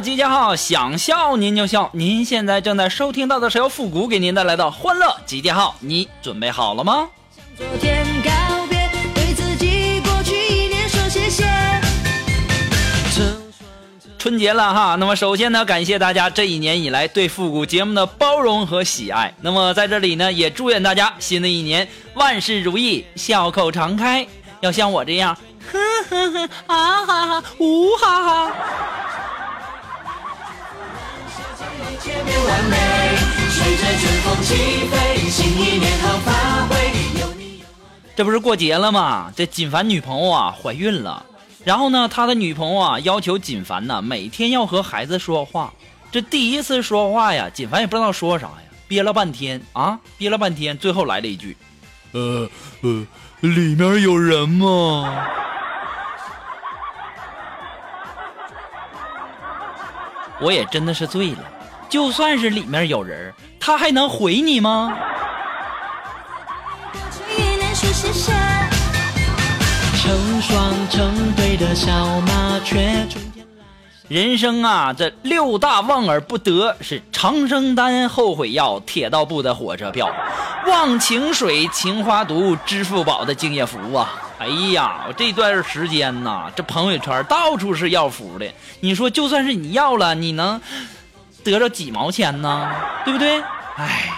集结号，想笑您就笑。您现在正在收听到的是由复古给您带来的欢乐集结号，你准备好了吗？春节了哈，那么首先呢，感谢大家这一年以来对复古节目的包容和喜爱。那么在这里呢，也祝愿大家新的一年万事如意，笑口常开。要像我这样，哼哼哼，啊哈哈，呜哈哈。这不是过节了吗？这锦凡女朋友啊怀孕了，然后呢，他的女朋友啊要求锦凡呢每天要和孩子说话。这第一次说话呀，锦凡也不知道说啥呀，憋了半天啊，憋了半天，最后来了一句：“呃呃，里面有人吗？”我也真的是醉了，就算是里面有人，他还能回你吗？成双成对的小麻雀，人生啊，这六大望而不得是长生丹、后悔药、铁道部的火车票、忘情水、情花毒、支付宝的敬业福啊！哎呀，我这段时间呐，这朋友圈到处是要福的。你说，就算是你要了，你能得着几毛钱呢？对不对？哎，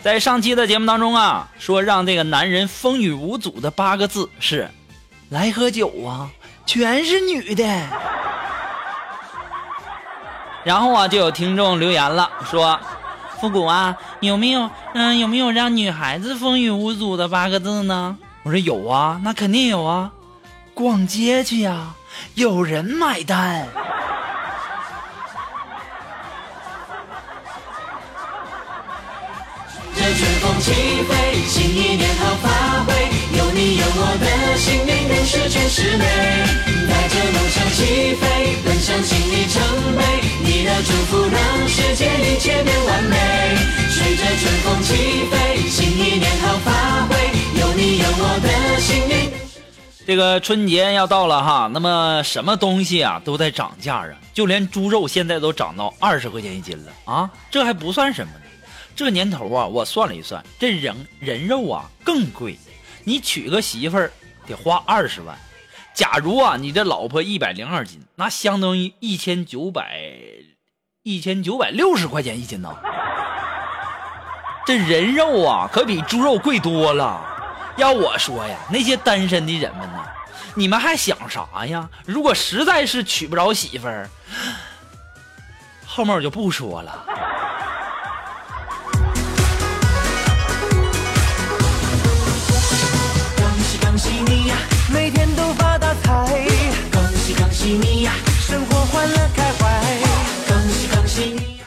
在上期的节目当中啊，说让这个男人风雨无阻的八个字是：来喝酒啊，全是女的。然后啊，就有听众留言了，说：“复古啊，有没有嗯、有没有让女孩子风雨无阻的八个字呢？”我说有啊，那肯定有啊，逛街去呀，有人买单。这春风起飞，新一年好发挥，有你有我的幸运更是全是美。带着梦想起飞，奔向新里成碑，你的祝福让世界一切变完美。随着春风起飞，新一年好发挥，有你有我的幸运。这个春节要到了哈，那么什么东西啊都在涨价啊，就连猪肉现在都涨到二十块钱一斤了啊，这还不算什么呢。这年头啊，我算了一算，这人人肉啊更贵，你娶个媳妇儿得花二十万。假如啊，你这老婆一百零二斤，那相当于一千九百一千九百六十块钱一斤呢。这人肉啊，可比猪肉贵多了。要我说呀，那些单身的人们呢，你们还想啥呀？如果实在是娶不着媳妇儿，后面我就不说了。你呀，每天都发大财！恭喜恭喜你呀，生活欢乐开怀！恭喜恭喜你呀！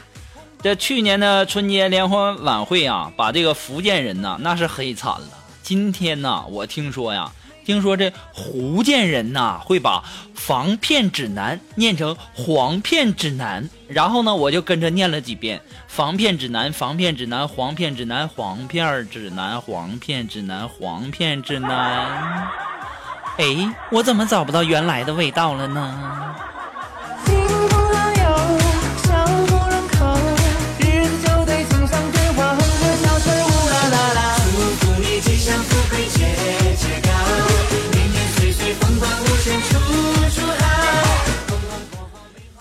这去年的春节联欢晚会啊，把这个福建人呐那是黑惨了。今天呐，我听说呀，听说这福建人呐会把防骗指南念成黄骗指南，然后呢，我就跟着念了几遍防骗指南，防骗指南，黄骗指南，黄片指南，黄骗指南，黄骗指南。哎，我怎么找不到原来的味道了呢？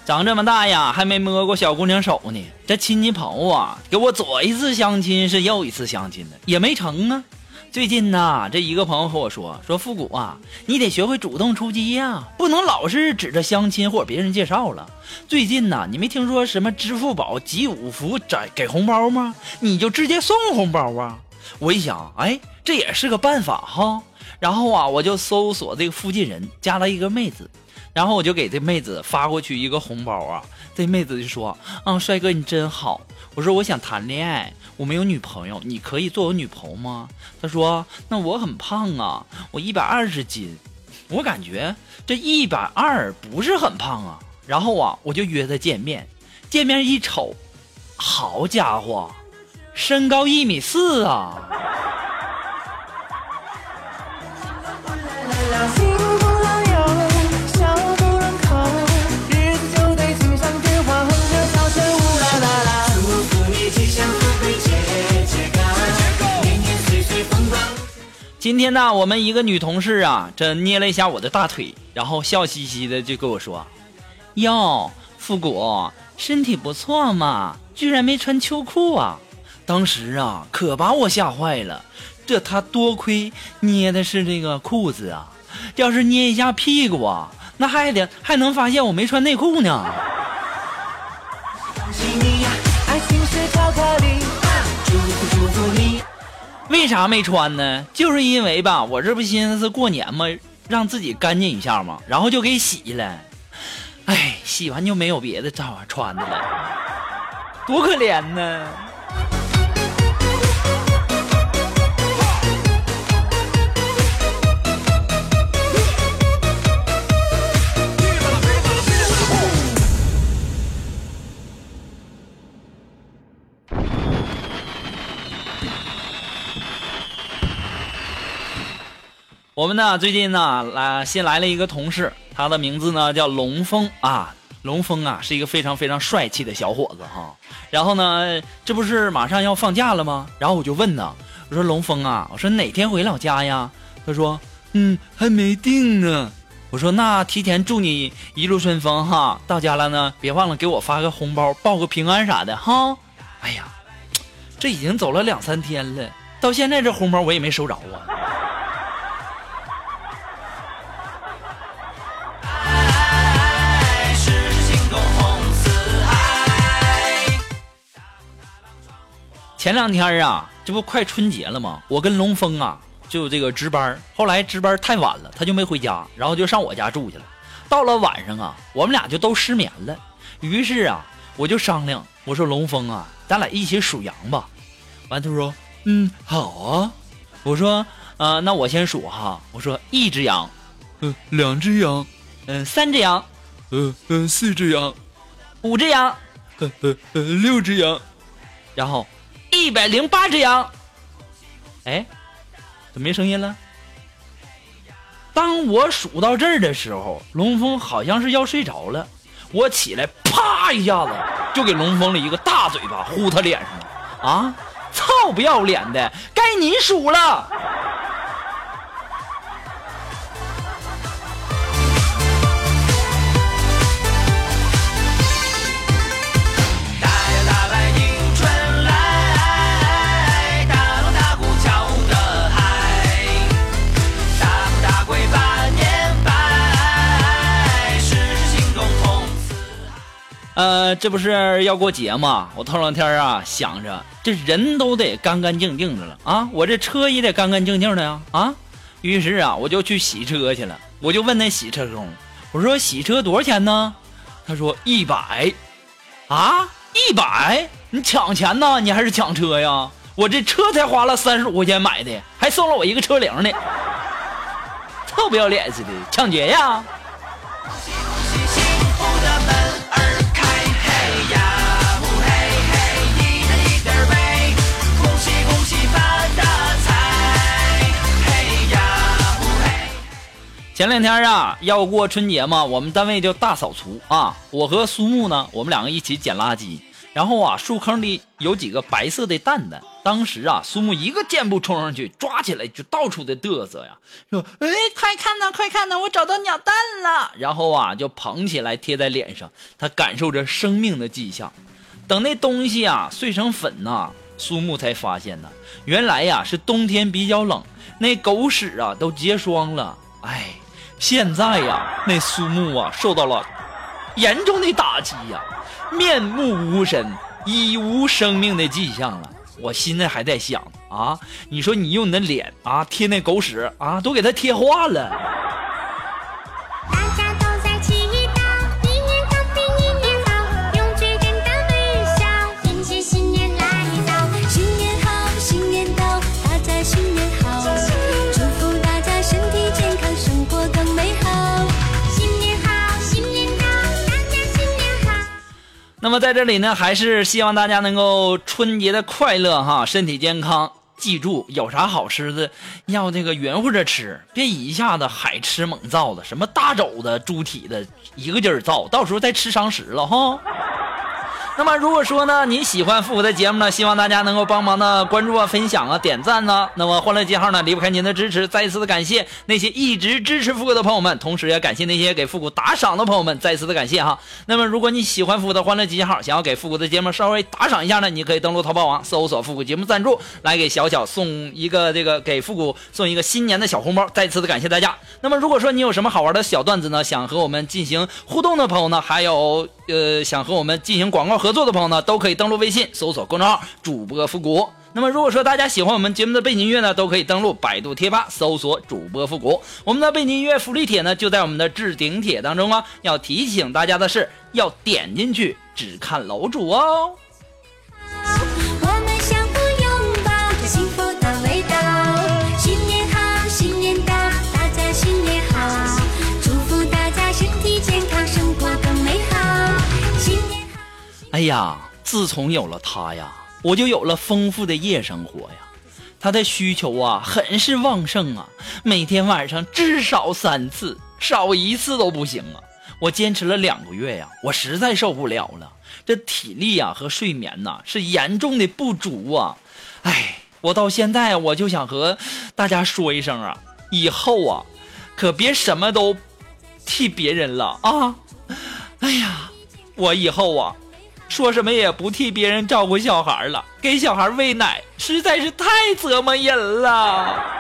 长这么大呀，还没摸过小姑娘手呢。这亲戚朋友啊，给我左一次相亲是右一次相亲的，也没成啊。最近呐，这一个朋友和我说，说复古啊，你得学会主动出击呀，不能老是指着相亲或者别人介绍了。最近呐，你没听说什么支付宝集五福给给红包吗？你就直接送红包啊。我一想，哎，这也是个办法哈。然后啊，我就搜索这个附近人，加了一个妹子，然后我就给这妹子发过去一个红包啊。这妹子就说：“啊，帅哥你真好。”我说：“我想谈恋爱，我没有女朋友，你可以做我女朋友吗？”她说：“那我很胖啊，我一百二十斤。”我感觉这一百二不是很胖啊。然后啊，我就约她见面，见面一瞅，好家伙，身高一米四啊！今天呢，我们一个女同事啊，这捏了一下我的大腿，然后笑嘻嘻的就跟我说：“哟，复古，身体不错嘛，居然没穿秋裤啊！”当时啊，可把我吓坏了。这他多亏捏的是这个裤子啊，要是捏一下屁股啊，那还得还能发现我没穿内裤呢。恭喜你呀，爱情是巧克力。祝福祝福你，为啥没穿呢？就是因为吧，我这不寻思是过年嘛，让自己干净一下嘛，然后就给洗了。哎，洗完就没有别的这玩意穿的了，多可怜呢！我们呢最近呢来新来了一个同事，他的名字呢叫龙峰啊，龙峰啊是一个非常非常帅气的小伙子哈。然后呢，这不是马上要放假了吗？然后我就问呢，我说龙峰啊，我说哪天回老家呀？他说，嗯，还没定呢。我说那提前祝你一路顺风哈，到家了呢别忘了给我发个红包，报个平安啥的哈。哎呀，这已经走了两三天了，到现在这红包我也没收着啊。前两天啊，这不快春节了吗？我跟龙峰啊，就这个值班，后来值班太晚了，他就没回家，然后就上我家住去了。到了晚上啊，我们俩就都失眠了。于是啊，我就商量，我说龙峰啊，咱俩一起数羊吧。完，他说，嗯，好啊。我说，呃，那我先数哈。我说一只羊，嗯、两只羊，嗯、三只羊，呃呃，四只羊，五只羊，呃呃呃，六只羊，然后一百零八只羊。哎，怎么没声音了？当我数到这儿的时候，龙峰好像是要睡着了。我起来，啪一下子就给龙峰了一个大嘴巴，呼他脸上了。啊！操不要脸的，该你数了。呃，这不是要过节吗？我头两天啊想着，这人都得干干净净的了啊，我这车也得干干净净的呀啊。于是啊，我就去洗车去了。我就问那洗车工，我说洗车多少钱呢？他说一百。啊，一百？你抢钱呢？你还是抢车呀？我这车才花了三十五块钱买的，还送了我一个车铃呢。臭不要脸似的，抢劫呀！前两天啊，要过春节嘛，我们单位就大扫除啊。我和苏木呢，我们两个一起捡垃圾。然后啊，树坑里有几个白色的蛋蛋。当时啊，苏木一个箭步冲上去，抓起来就到处的嘚瑟呀，说：“哎，快看呐，快看呐，我找到鸟蛋了！”然后啊，就捧起来贴在脸上，他感受着生命的迹象。等那东西啊碎成粉呐、苏木才发现呢，原来呀是冬天比较冷，那狗屎啊都结霜了。哎，现在呀，那苏木啊受到了严重的打击呀，面目无神，已无生命的迹象了。我现在还在想啊，你说你用你的脸啊贴那狗屎啊，都给它贴化了。在这里呢，还是希望大家能够春节的快乐哈，身体健康。记住，有啥好吃的，要这个圆乎着吃，别一下子海吃猛造的，什么大肘子、猪蹄的，一个劲儿造，到时候再吃伤食了哈。那么如果说呢，你喜欢复古的节目呢，希望大家能够帮忙的关注啊、分享啊、点赞呢。那么欢乐记号呢离不开您的支持，再一次的感谢那些一直支持复古的朋友们，同时也感谢那些给复古打赏的朋友们，再一次的感谢哈。那么如果你喜欢复古的欢乐集结号，想要给复古的节目稍微打赏一下呢，你可以登录淘宝网搜索“复古节目赞助”，来给小小送一个这个给复古送一个新年的小红包。再次的感谢大家。那么如果说你有什么好玩的小段子呢，想和我们进行互动的朋友呢，还有呃想和我们进行广告合作的朋友呢，都可以登录微信搜索公众号“主播复古”。那么如果说大家喜欢我们节目的背景音乐呢，都可以登录百度贴吧搜索“主播复古”。我们的背景音乐福利帖呢，就在我们的置顶帖当中啊。要提醒大家的是，要点进去只看楼主哦。哎呀，自从有了他呀，我就有了丰富的夜生活呀。他的需求啊，很是旺盛啊，每天晚上至少三次，少一次都不行啊。我坚持了两个月呀，我实在受不了了，这体力啊和睡眠呐、是严重的不足啊。哎，我到现在我就想和大家说一声啊，以后啊，可别什么都替别人了啊。哎呀，我以后啊。说什么也不替别人照顾小孩了，给小孩喂奶实在是太折磨人了。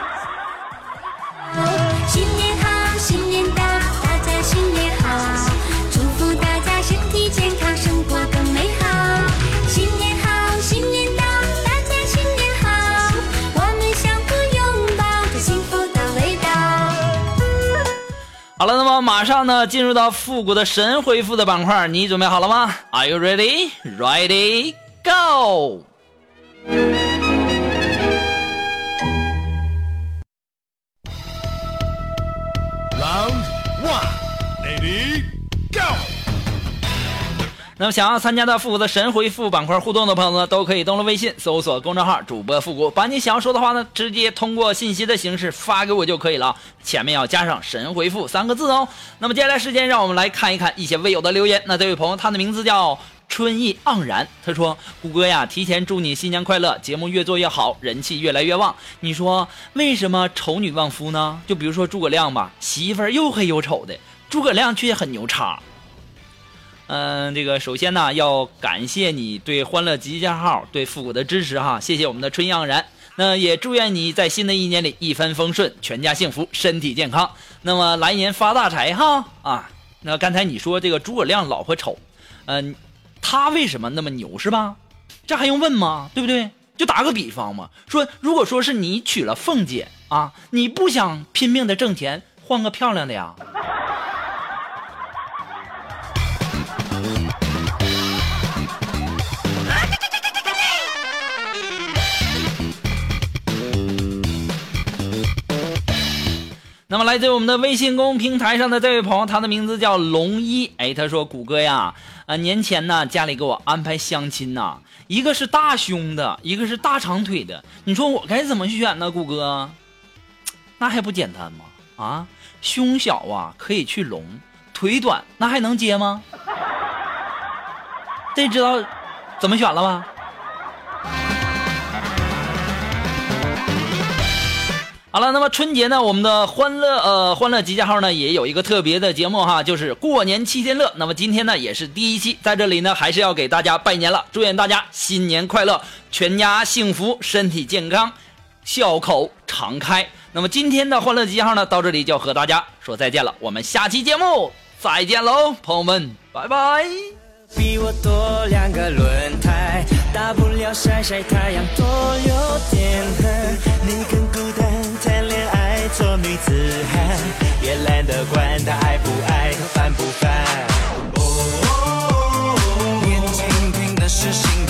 好了，那么马上呢进入到复古的神回复的板块，你准备好了吗？Are you ready? Ready? Go! 那么想要参加到复古的神回复板块互动的朋友呢，都可以登录微信搜索公众号“主播复古”，把你想要说的话呢，直接通过信息的形式发给我就可以了，前面要加上“神回复”三个字哦。那么接下来时间，让我们来看一看一些未有的留言。那这位朋友，他的名字叫春意盎然，他说：“谷歌呀，提前祝你新年快乐，节目越做越好，人气越来越旺。你说为什么丑女旺夫呢？就比如说诸葛亮吧，媳妇儿又黑又丑的，诸葛亮却很牛叉。”嗯，这个首先呢，要感谢你对欢乐集结号、对复古的支持哈，谢谢我们的春意盎然。那也祝愿你在新的一年里一帆风顺，全家幸福，身体健康。那么来年发大财哈啊！那刚才你说这个诸葛亮老婆丑，嗯、他为什么那么牛是吧？这还用问吗？对不对？就打个比方嘛，说如果说是你娶了凤姐啊，你不想拼命的挣钱，换个漂亮的呀？那么来自我们的微信公众平台上的这位朋友，他的名字叫龙一，哎，他说：“谷歌呀，啊，年前呢，家里给我安排相亲呐，一个是大胸的，一个是大长腿的，你说我该怎么选呢？谷歌，那还不简单吗？啊，胸小啊可以去隆，腿短那还能接吗？这知道怎么选了吧？”好了，那么春节呢，我们的欢乐呃欢乐集结号呢也有一个特别的节目哈，就是过年七天乐。那么今天呢也是第一期，在这里呢还是要给大家拜年了，祝愿大家新年快乐，全家幸福，身体健康，笑口常开。那么今天的欢乐集结号呢到这里就要和大家说再见了，我们下期节目再见喽，朋友们，拜拜。比我多两个轮胎，大不了晒晒太阳，多留女子汉也懒得管他爱不爱，他烦不烦？哦，年轻凭的是心。